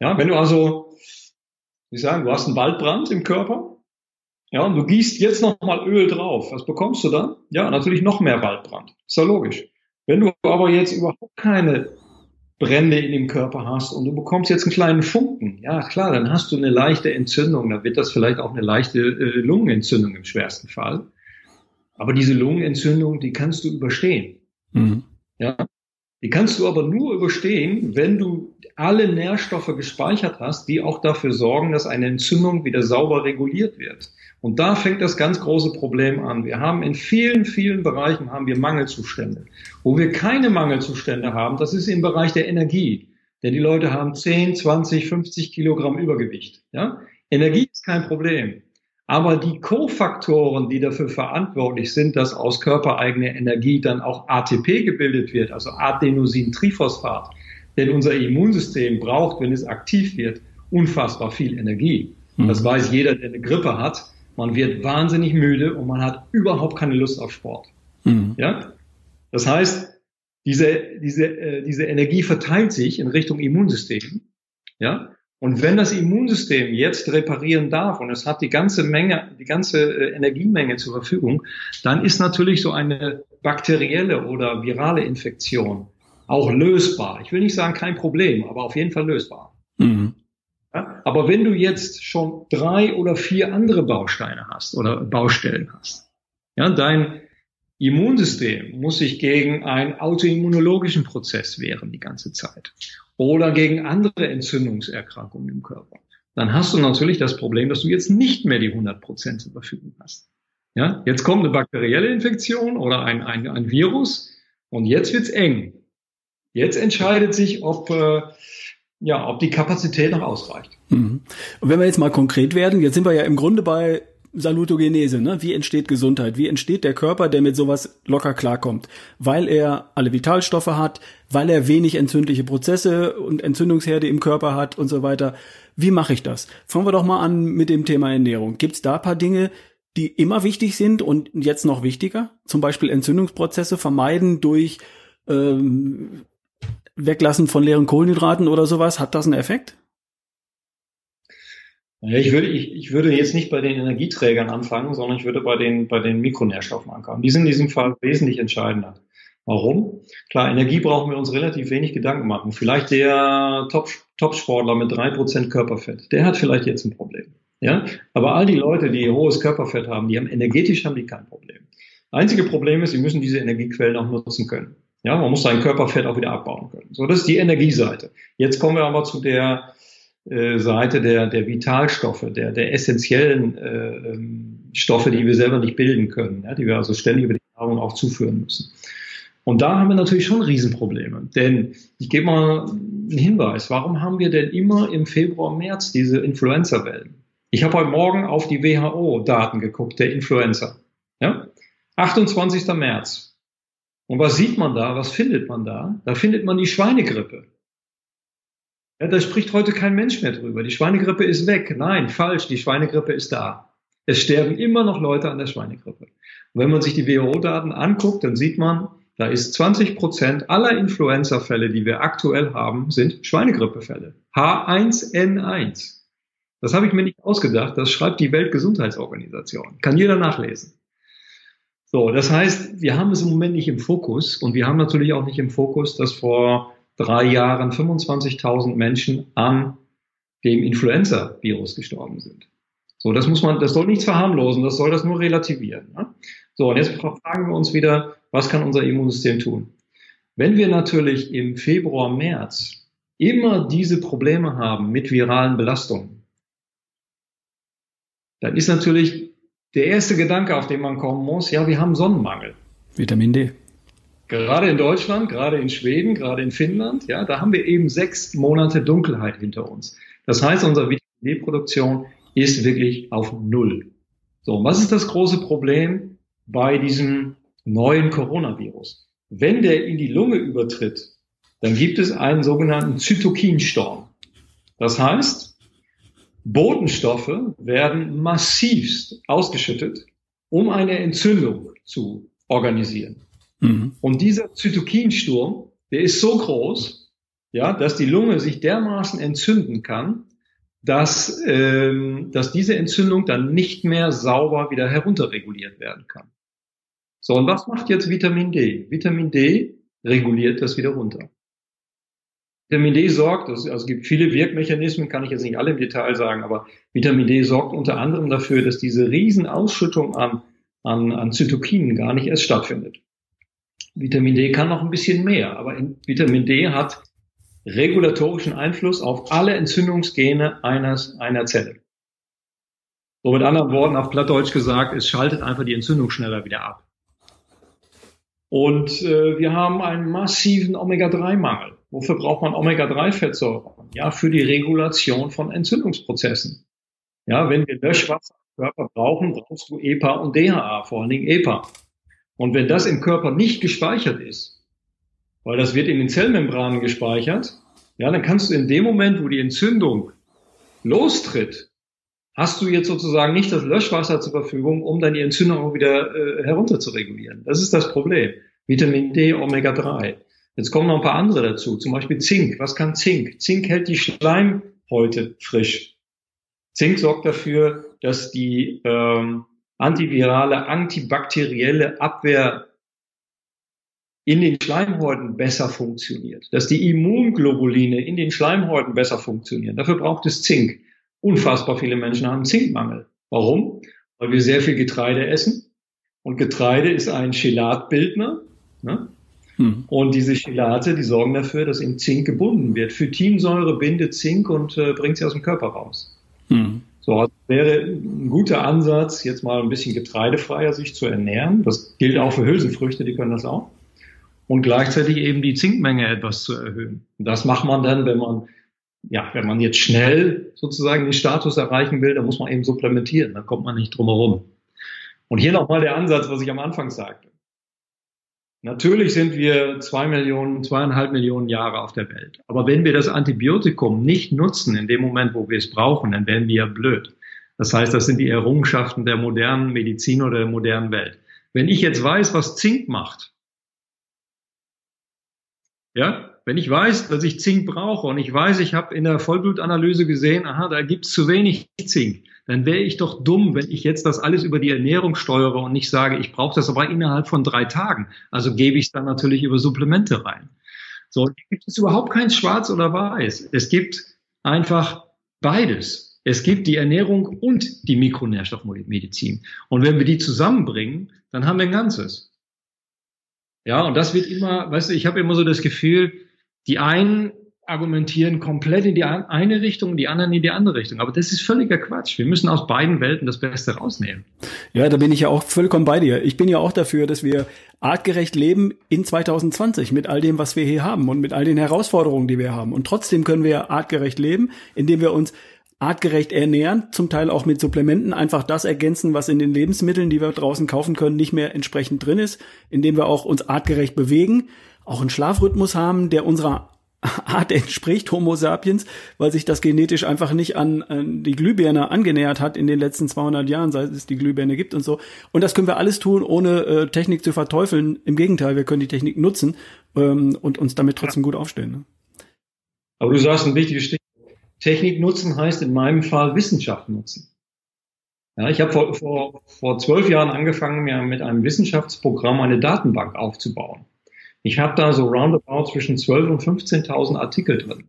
Ja, wenn du also, wie sagen, du hast einen Waldbrand im Körper, ja, und du gießt jetzt nochmal Öl drauf, was bekommst du dann? Ja, natürlich noch mehr Waldbrand. Ist ja logisch. Wenn du aber jetzt überhaupt keine Brände in dem Körper hast und du bekommst jetzt einen kleinen Funken, ja klar, dann hast du eine leichte Entzündung, dann wird das vielleicht auch eine leichte äh, Lungenentzündung im schwersten Fall. Aber diese Lungenentzündung, die kannst du überstehen. Mhm. Ja, die kannst du aber nur überstehen, wenn du alle Nährstoffe gespeichert hast, die auch dafür sorgen, dass eine Entzündung wieder sauber reguliert wird. Und da fängt das ganz große Problem an. Wir haben in vielen, vielen Bereichen haben wir Mangelzustände. Wo wir keine Mangelzustände haben, das ist im Bereich der Energie. Denn die Leute haben 10, 20, 50 Kilogramm Übergewicht. Ja? Energie ist kein Problem. Aber die Kofaktoren, die dafür verantwortlich sind, dass aus körpereigener Energie dann auch ATP gebildet wird, also Adenosintriphosphat, denn unser Immunsystem braucht, wenn es aktiv wird, unfassbar viel Energie. Mhm. Das weiß jeder, der eine Grippe hat. Man wird wahnsinnig müde und man hat überhaupt keine Lust auf Sport. Mhm. Ja? Das heißt, diese, diese, äh, diese Energie verteilt sich in Richtung Immunsystem. Ja? Und wenn das Immunsystem jetzt reparieren darf und es hat die ganze Menge, die ganze äh, Energiemenge zur Verfügung, dann ist natürlich so eine bakterielle oder virale Infektion auch lösbar. Ich will nicht sagen kein Problem, aber auf jeden Fall lösbar. Mhm. Ja, aber wenn du jetzt schon drei oder vier andere Bausteine hast oder Baustellen hast, ja, dein Immunsystem muss sich gegen einen autoimmunologischen Prozess wehren die ganze Zeit oder gegen andere Entzündungserkrankungen im Körper, dann hast du natürlich das Problem, dass du jetzt nicht mehr die 100 Prozent zur Verfügung hast. Ja, jetzt kommt eine bakterielle Infektion oder ein, ein, ein Virus und jetzt wird's eng. Jetzt entscheidet sich, ob, äh, ja, ob die Kapazität noch ausreicht. Mhm. Und wenn wir jetzt mal konkret werden, jetzt sind wir ja im Grunde bei Salutogenese, ne? Wie entsteht Gesundheit? Wie entsteht der Körper, der mit sowas locker klarkommt? Weil er alle Vitalstoffe hat, weil er wenig entzündliche Prozesse und Entzündungsherde im Körper hat und so weiter. Wie mache ich das? Fangen wir doch mal an mit dem Thema Ernährung. Gibt es da paar Dinge, die immer wichtig sind und jetzt noch wichtiger? Zum Beispiel Entzündungsprozesse vermeiden durch ähm, Weglassen von leeren Kohlenhydraten oder sowas. Hat das einen Effekt? Ich würde, ich, ich würde jetzt nicht bei den Energieträgern anfangen, sondern ich würde bei den, bei den Mikronährstoffen anfangen. Die sind in diesem Fall wesentlich entscheidender. Warum? Klar, Energie brauchen wir uns relativ wenig Gedanken machen. Vielleicht der Top, Top-Sportler mit drei Prozent Körperfett, der hat vielleicht jetzt ein Problem. Ja? Aber all die Leute, die hohes Körperfett haben, die haben energetisch haben die kein Problem. Einzige Problem ist, sie müssen diese Energiequellen auch nutzen können. Ja, man muss sein Körperfett auch wieder abbauen können. So, das ist die Energieseite. Jetzt kommen wir aber zu der äh, Seite der, der Vitalstoffe, der, der essentiellen äh, ähm, Stoffe, die wir selber nicht bilden können, ja, die wir also ständig über die Nahrung auch zuführen müssen. Und da haben wir natürlich schon Riesenprobleme. Denn ich gebe mal einen Hinweis. Warum haben wir denn immer im Februar, März diese Influenza-Wellen? Ich habe heute Morgen auf die WHO-Daten geguckt, der Influenza. Ja? 28. März. Und was sieht man da? Was findet man da? Da findet man die Schweinegrippe. Ja, da spricht heute kein Mensch mehr drüber. Die Schweinegrippe ist weg. Nein, falsch. Die Schweinegrippe ist da. Es sterben immer noch Leute an der Schweinegrippe. Und wenn man sich die WHO-Daten anguckt, dann sieht man, da ist 20 Prozent aller Influenza-Fälle, die wir aktuell haben, sind Schweinegrippefälle. H1N1. Das habe ich mir nicht ausgedacht. Das schreibt die Weltgesundheitsorganisation. Kann jeder nachlesen. So, das heißt, wir haben es im Moment nicht im Fokus und wir haben natürlich auch nicht im Fokus, dass vor drei Jahren 25.000 Menschen an dem Influenza-Virus gestorben sind. So, das muss man, das soll nichts verharmlosen, das soll das nur relativieren. Ne? So, und jetzt fragen wir uns wieder, was kann unser Immunsystem tun? Wenn wir natürlich im Februar, März immer diese Probleme haben mit viralen Belastungen, dann ist natürlich der erste Gedanke, auf den man kommen muss, ja, wir haben Sonnenmangel. Vitamin D. Gerade in Deutschland, gerade in Schweden, gerade in Finnland, ja, da haben wir eben sechs Monate Dunkelheit hinter uns. Das heißt, unsere Vitamin D-Produktion ist wirklich auf Null. So, was ist das große Problem bei diesem neuen Coronavirus? Wenn der in die Lunge übertritt, dann gibt es einen sogenannten Zytokinstorm. Das heißt, Botenstoffe werden massivst ausgeschüttet, um eine Entzündung zu organisieren. Mhm. Und dieser Zytokinsturm, der ist so groß, ja, dass die Lunge sich dermaßen entzünden kann, dass, ähm, dass diese Entzündung dann nicht mehr sauber wieder herunterreguliert werden kann. So, und was macht jetzt Vitamin D? Vitamin D reguliert das wieder runter. Vitamin D sorgt, also es gibt viele Wirkmechanismen, kann ich jetzt nicht alle im Detail sagen, aber Vitamin D sorgt unter anderem dafür, dass diese Riesenausschüttung an, an, an Zytokinen gar nicht erst stattfindet. Vitamin D kann noch ein bisschen mehr, aber Vitamin D hat regulatorischen Einfluss auf alle Entzündungsgene eines, einer Zelle. So mit anderen Worten, auf Plattdeutsch gesagt, es schaltet einfach die Entzündung schneller wieder ab. Und äh, wir haben einen massiven Omega-3-Mangel. Wofür braucht man Omega-3-Fettsäuren? Ja, für die Regulation von Entzündungsprozessen. Ja, wenn wir Löschwasser Körper brauchen, brauchst du EPA und DHA, vor allen Dingen EPA. Und wenn das im Körper nicht gespeichert ist, weil das wird in den Zellmembranen gespeichert, ja, dann kannst du in dem Moment, wo die Entzündung lostritt, hast du jetzt sozusagen nicht das Löschwasser zur Verfügung, um dann die Entzündung wieder äh, herunter. Das ist das Problem. Vitamin D, Omega-3. Jetzt kommen noch ein paar andere dazu, zum Beispiel Zink. Was kann Zink? Zink hält die Schleimhäute frisch. Zink sorgt dafür, dass die ähm, antivirale, antibakterielle Abwehr in den Schleimhäuten besser funktioniert, dass die Immunglobuline in den Schleimhäuten besser funktionieren. Dafür braucht es Zink. Unfassbar viele Menschen haben Zinkmangel. Warum? Weil wir sehr viel Getreide essen. Und Getreide ist ein Chelatbildner. Ne? Hm. Und diese Chelate, die sorgen dafür, dass eben Zink gebunden wird. Phytinsäure bindet Zink und äh, bringt sie aus dem Körper raus. Hm. So, also wäre ein guter Ansatz, jetzt mal ein bisschen getreidefreier sich zu ernähren. Das gilt auch für Hülsenfrüchte, die können das auch und gleichzeitig eben die Zinkmenge etwas zu erhöhen. Und das macht man dann, wenn man, ja, wenn man jetzt schnell sozusagen den Status erreichen will, dann muss man eben supplementieren, da kommt man nicht drum herum. Und hier nochmal der Ansatz, was ich am Anfang sagte. Natürlich sind wir zwei Millionen, zweieinhalb Millionen Jahre auf der Welt. Aber wenn wir das Antibiotikum nicht nutzen in dem Moment, wo wir es brauchen, dann werden wir blöd. Das heißt, das sind die Errungenschaften der modernen Medizin oder der modernen Welt. Wenn ich jetzt weiß, was Zink macht, ja, wenn ich weiß, dass ich Zink brauche und ich weiß, ich habe in der Vollblutanalyse gesehen, aha, da gibt's zu wenig Zink, dann wäre ich doch dumm, wenn ich jetzt das alles über die Ernährung steuere und nicht sage, ich brauche das aber innerhalb von drei Tagen. Also gebe ich es dann natürlich über Supplemente rein. So, gibt es überhaupt kein Schwarz oder Weiß. Es gibt einfach beides. Es gibt die Ernährung und die Mikronährstoffmedizin. Und wenn wir die zusammenbringen, dann haben wir ein Ganzes. Ja, und das wird immer, weißt du, ich habe immer so das Gefühl, die einen argumentieren komplett in die eine Richtung, die anderen in die andere Richtung. Aber das ist völliger Quatsch. Wir müssen aus beiden Welten das Beste rausnehmen. Ja, da bin ich ja auch vollkommen bei dir. Ich bin ja auch dafür, dass wir artgerecht leben in 2020 mit all dem, was wir hier haben und mit all den Herausforderungen, die wir haben. Und trotzdem können wir artgerecht leben, indem wir uns artgerecht ernähren, zum Teil auch mit Supplementen, einfach das ergänzen, was in den Lebensmitteln, die wir draußen kaufen können, nicht mehr entsprechend drin ist, indem wir auch uns artgerecht bewegen, auch einen Schlafrhythmus haben, der unserer Art entspricht, Homo sapiens, weil sich das genetisch einfach nicht an, an die Glühbirne angenähert hat in den letzten 200 Jahren, seit es die Glühbirne gibt und so. Und das können wir alles tun, ohne äh, Technik zu verteufeln. Im Gegenteil, wir können die Technik nutzen ähm, und uns damit trotzdem gut aufstellen. Ne? Aber du sagst ein wichtiges Stichwort. Technik nutzen heißt in meinem Fall Wissenschaft nutzen. Ja, ich habe vor, vor, vor zwölf Jahren angefangen, mir mit einem Wissenschaftsprogramm eine Datenbank aufzubauen. Ich habe da so roundabout zwischen 12.000 und 15.000 Artikel drin.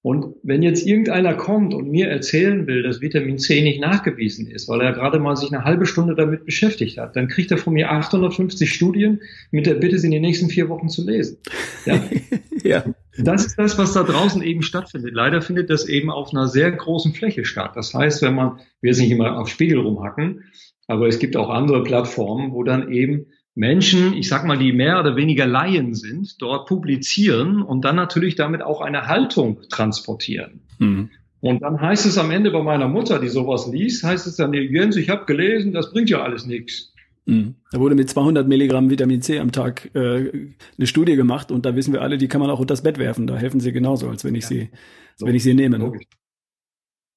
Und wenn jetzt irgendeiner kommt und mir erzählen will, dass Vitamin C nicht nachgewiesen ist, weil er gerade mal sich eine halbe Stunde damit beschäftigt hat, dann kriegt er von mir 850 Studien mit der Bitte, sie in den nächsten vier Wochen zu lesen. Ja. ja. Das ist das, was da draußen eben stattfindet. Leider findet das eben auf einer sehr großen Fläche statt. Das heißt, wenn man, wir jetzt nicht immer auf Spiegel rumhacken, aber es gibt auch andere Plattformen, wo dann eben Menschen, ich sag mal, die mehr oder weniger Laien sind, dort publizieren und dann natürlich damit auch eine Haltung transportieren. Mhm. Und dann heißt es am Ende bei meiner Mutter, die sowas liest, heißt es dann, Jens, ich habe gelesen, das bringt ja alles nichts. Mhm. Da wurde mit 200 Milligramm Vitamin C am Tag äh, eine Studie gemacht und da wissen wir alle, die kann man auch unter das Bett werfen. Da helfen sie genauso, als wenn ich ja. sie, so, wenn ich sie nehme. Ne?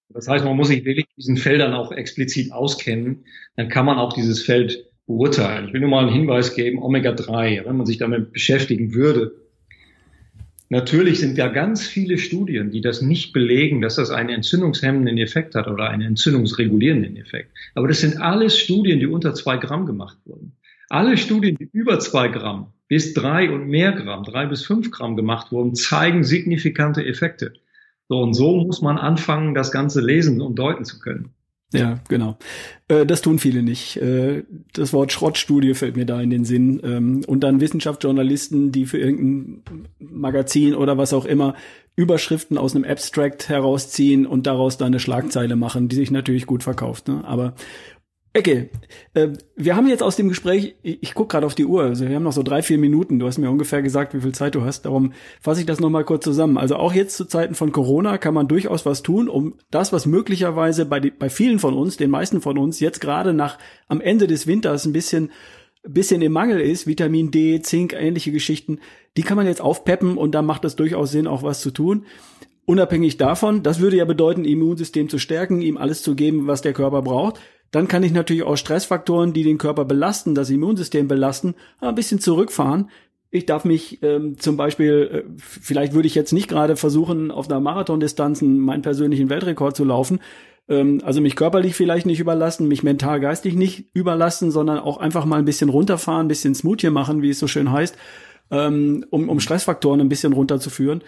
Das heißt, man muss sich wirklich diesen Feldern auch explizit auskennen. Dann kann man auch dieses Feld beurteilen. Ich will nur mal einen Hinweis geben, Omega-3, wenn man sich damit beschäftigen würde. Natürlich sind ja ganz viele Studien, die das nicht belegen, dass das einen entzündungshemmenden Effekt hat oder einen entzündungsregulierenden Effekt. Aber das sind alles Studien, die unter zwei Gramm gemacht wurden. Alle Studien, die über zwei Gramm bis drei und mehr Gramm, drei bis fünf Gramm gemacht wurden, zeigen signifikante Effekte. So und so muss man anfangen, das Ganze lesen und deuten zu können. Ja, genau. Äh, das tun viele nicht. Äh, das Wort Schrottstudie fällt mir da in den Sinn. Ähm, und dann Wissenschaftsjournalisten, die für irgendein Magazin oder was auch immer Überschriften aus einem Abstract herausziehen und daraus dann eine Schlagzeile machen, die sich natürlich gut verkauft. Ne? Aber Ecke, äh, wir haben jetzt aus dem Gespräch, ich, ich gucke gerade auf die Uhr, also wir haben noch so drei, vier Minuten. Du hast mir ungefähr gesagt, wie viel Zeit du hast. Darum fasse ich das nochmal kurz zusammen. Also auch jetzt zu Zeiten von Corona kann man durchaus was tun, um das, was möglicherweise bei, die, bei vielen von uns, den meisten von uns, jetzt gerade nach am Ende des Winters ein bisschen bisschen im Mangel ist, Vitamin D, Zink, ähnliche Geschichten, die kann man jetzt aufpeppen und da macht es durchaus Sinn, auch was zu tun. Unabhängig davon, das würde ja bedeuten, Immunsystem zu stärken, ihm alles zu geben, was der Körper braucht. Dann kann ich natürlich auch Stressfaktoren, die den Körper belasten, das Immunsystem belasten, ein bisschen zurückfahren. Ich darf mich ähm, zum Beispiel, äh, vielleicht würde ich jetzt nicht gerade versuchen, auf einer Marathondistanz meinen persönlichen Weltrekord zu laufen. Ähm, also mich körperlich vielleicht nicht überlassen, mich mental, geistig nicht überlassen, sondern auch einfach mal ein bisschen runterfahren, ein bisschen Smoothie machen, wie es so schön heißt, ähm, um, um Stressfaktoren ein bisschen runterzuführen.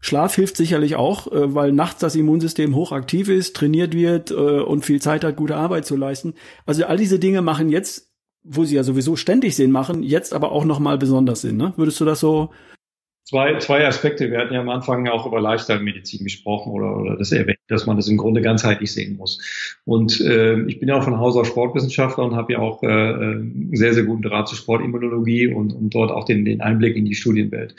Schlaf hilft sicherlich auch, äh, weil nachts das Immunsystem hochaktiv ist, trainiert wird äh, und viel Zeit hat, gute Arbeit zu leisten. Also all diese Dinge machen jetzt, wo sie ja sowieso ständig Sinn machen, jetzt aber auch noch mal besonders Sinn. Ne? Würdest du das so? Zwei, zwei Aspekte. Wir hatten ja am Anfang auch über Lifestyle-Medizin gesprochen oder, oder das erwähnt, dass man das im Grunde ganzheitlich sehen muss. Und äh, ich bin ja auch von Haus aus Sportwissenschaftler und habe ja auch äh, äh sehr, sehr guten Draht zur Sportimmunologie und, und dort auch den, den Einblick in die Studienwelt.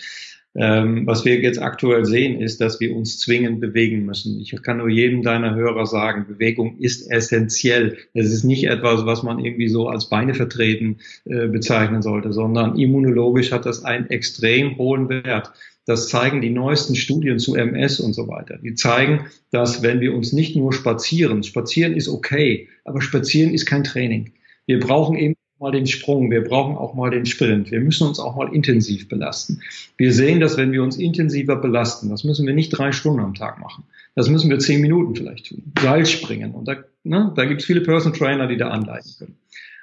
Ähm, was wir jetzt aktuell sehen, ist, dass wir uns zwingend bewegen müssen. Ich kann nur jedem deiner Hörer sagen, Bewegung ist essentiell. Es ist nicht etwas, was man irgendwie so als Beine vertreten äh, bezeichnen sollte, sondern immunologisch hat das einen extrem hohen Wert. Das zeigen die neuesten Studien zu MS und so weiter. Die zeigen, dass wenn wir uns nicht nur spazieren, spazieren ist okay, aber spazieren ist kein Training. Wir brauchen eben mal den Sprung, wir brauchen auch mal den Sprint. Wir müssen uns auch mal intensiv belasten. Wir sehen, dass wenn wir uns intensiver belasten, das müssen wir nicht drei Stunden am Tag machen. Das müssen wir zehn Minuten vielleicht tun. Seil springen. Und da, ne, da gibt es viele Person Trainer, die da anleiten können.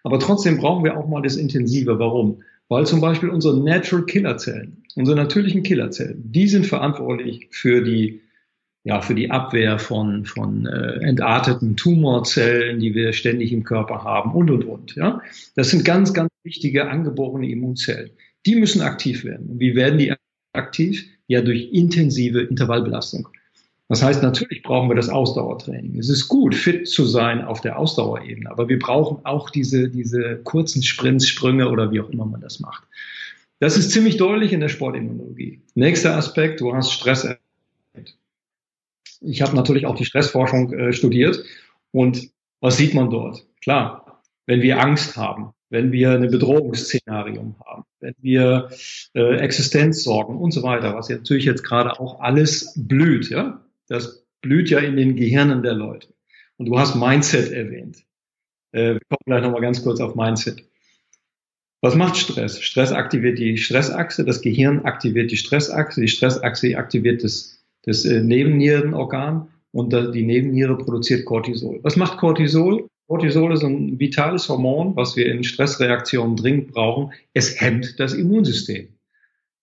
Aber trotzdem brauchen wir auch mal das Intensive. Warum? Weil zum Beispiel unsere Natural Killer Zellen, unsere natürlichen Killerzellen, die sind verantwortlich für die ja, für die Abwehr von, von äh, entarteten Tumorzellen, die wir ständig im Körper haben und, und, und. Ja? Das sind ganz, ganz wichtige angeborene Immunzellen. Die müssen aktiv werden. Und wie werden die aktiv? Ja, durch intensive Intervallbelastung. Das heißt, natürlich brauchen wir das Ausdauertraining. Es ist gut, fit zu sein auf der Ausdauerebene, aber wir brauchen auch diese, diese kurzen Sprints, Sprünge oder wie auch immer man das macht. Das ist ziemlich deutlich in der Sportimmunologie. Nächster Aspekt, du hast Stress ich habe natürlich auch die Stressforschung äh, studiert und was sieht man dort? Klar, wenn wir Angst haben, wenn wir ein Bedrohungsszenarium haben, wenn wir äh, Existenzsorgen und so weiter, was ja natürlich jetzt gerade auch alles blüht, ja, das blüht ja in den Gehirnen der Leute. Und du hast Mindset erwähnt. Äh, wir kommen gleich nochmal ganz kurz auf Mindset. Was macht Stress? Stress aktiviert die Stressachse, das Gehirn aktiviert die Stressachse, die Stressachse aktiviert das das äh, Nebennierenorgan und die Nebenniere produziert Cortisol. Was macht Cortisol? Cortisol ist ein vitales Hormon, was wir in Stressreaktionen dringend brauchen. Es hemmt das Immunsystem.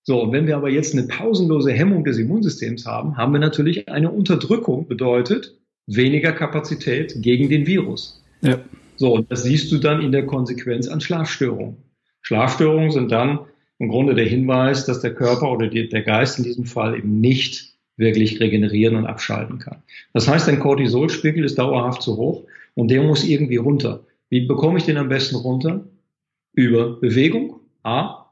So, und wenn wir aber jetzt eine pausenlose Hemmung des Immunsystems haben, haben wir natürlich eine Unterdrückung, bedeutet weniger Kapazität gegen den Virus. Ja. So, und das siehst du dann in der Konsequenz an Schlafstörungen. Schlafstörungen sind dann im Grunde der Hinweis, dass der Körper oder der Geist in diesem Fall eben nicht wirklich regenerieren und abschalten kann. Das heißt, ein Cortisolspiegel ist dauerhaft zu hoch und der muss irgendwie runter. Wie bekomme ich den am besten runter? Über Bewegung, A,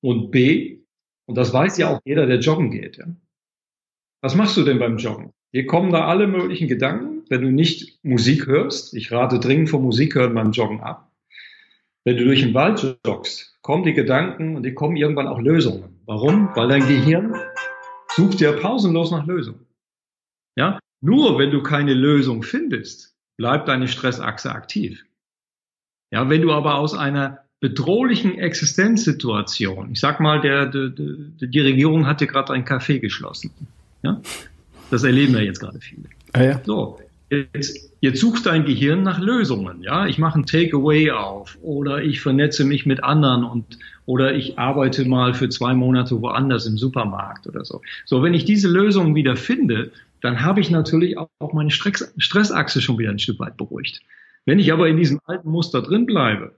und B, und das weiß ja auch jeder, der joggen geht. Ja. Was machst du denn beim Joggen? Hier kommen da alle möglichen Gedanken, wenn du nicht Musik hörst. Ich rate dringend vom Musik hören beim Joggen ab. Wenn du durch den Wald joggst, kommen die Gedanken und die kommen irgendwann auch Lösungen. Warum? Weil dein Gehirn sucht ja pausenlos nach Lösungen. Ja, nur wenn du keine Lösung findest, bleibt deine Stressachse aktiv. Ja, wenn du aber aus einer bedrohlichen Existenzsituation, ich sag mal, der, der, der die Regierung hat dir gerade ein Café geschlossen. Ja, das erleben wir jetzt gerade viele. Ah, ja. So, jetzt, jetzt suchst dein Gehirn nach Lösungen. Ja, ich mache ein Takeaway auf oder ich vernetze mich mit anderen und oder ich arbeite mal für zwei Monate woanders im Supermarkt oder so. So, wenn ich diese Lösungen wieder finde, dann habe ich natürlich auch, meine Stress, Stressachse schon wieder ein Stück weit beruhigt. Wenn ich aber in diesem alten Muster drin bleibe,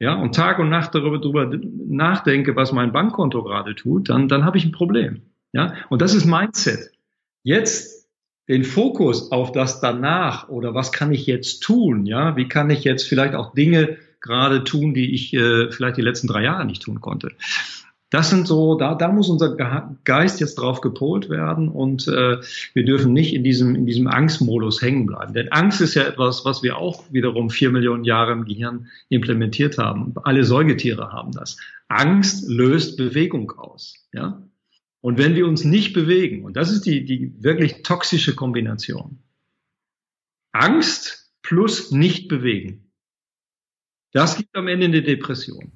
ja, und Tag und Nacht darüber, darüber nachdenke, was mein Bankkonto gerade tut, dann, dann habe ich ein Problem. Ja, und das ist Mindset. Jetzt den Fokus auf das danach oder was kann ich jetzt tun, ja, wie kann ich jetzt vielleicht auch Dinge gerade tun, die ich äh, vielleicht die letzten drei Jahre nicht tun konnte. Das sind so, da, da muss unser Geist jetzt drauf gepolt werden und äh, wir dürfen nicht in diesem, in diesem Angstmodus hängen bleiben. Denn Angst ist ja etwas, was wir auch wiederum vier Millionen Jahre im Gehirn implementiert haben. Alle Säugetiere haben das. Angst löst Bewegung aus. Ja? Und wenn wir uns nicht bewegen, und das ist die, die wirklich toxische Kombination, Angst plus nicht bewegen, das gibt am Ende eine Depression.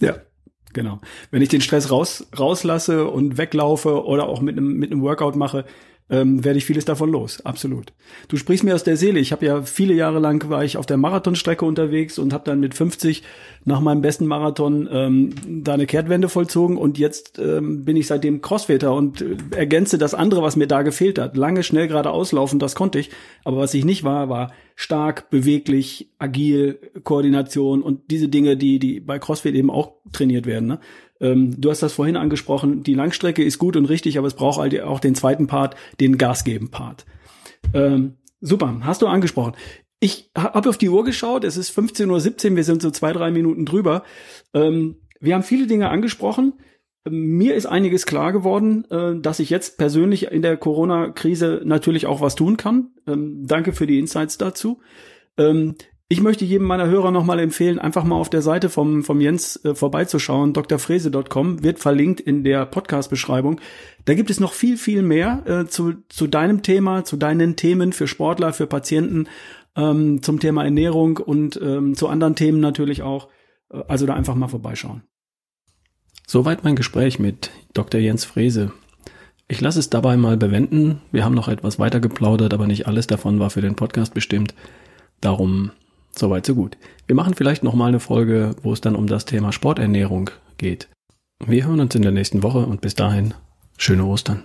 Ja, genau. Wenn ich den Stress raus, rauslasse und weglaufe oder auch mit einem, mit einem Workout mache, ähm, werde ich vieles davon los. Absolut. Du sprichst mir aus der Seele. Ich habe ja viele Jahre lang war ich auf der Marathonstrecke unterwegs und habe dann mit 50 nach meinem besten Marathon ähm, da eine Kehrtwende vollzogen und jetzt ähm, bin ich seitdem Crossfitter und äh, ergänze das andere, was mir da gefehlt hat. Lange schnell gerade auslaufen, das konnte ich, aber was ich nicht war, war stark, beweglich, agil, Koordination und diese Dinge, die die bei Crossfit eben auch trainiert werden. Ne? Ähm, du hast das vorhin angesprochen, die Langstrecke ist gut und richtig, aber es braucht halt auch den zweiten Part, den Gas geben Part. Ähm, super, hast du angesprochen. Ich habe auf die Uhr geschaut, es ist 15.17 Uhr, wir sind so zwei, drei Minuten drüber. Ähm, wir haben viele Dinge angesprochen. Mir ist einiges klar geworden, äh, dass ich jetzt persönlich in der Corona-Krise natürlich auch was tun kann. Ähm, danke für die Insights dazu. Ähm, ich möchte jedem meiner Hörer nochmal empfehlen, einfach mal auf der Seite vom, vom Jens äh, vorbeizuschauen. drfrese.com wird verlinkt in der Podcast-Beschreibung. Da gibt es noch viel, viel mehr äh, zu, zu deinem Thema, zu deinen Themen für Sportler, für Patienten, ähm, zum Thema Ernährung und ähm, zu anderen Themen natürlich auch. Äh, also da einfach mal vorbeischauen. Soweit mein Gespräch mit Dr. Jens Frese. Ich lasse es dabei mal bewenden. Wir haben noch etwas weiter geplaudert, aber nicht alles davon war für den Podcast bestimmt. Darum Soweit, so gut. Wir machen vielleicht nochmal eine Folge, wo es dann um das Thema Sporternährung geht. Wir hören uns in der nächsten Woche und bis dahin schöne Ostern.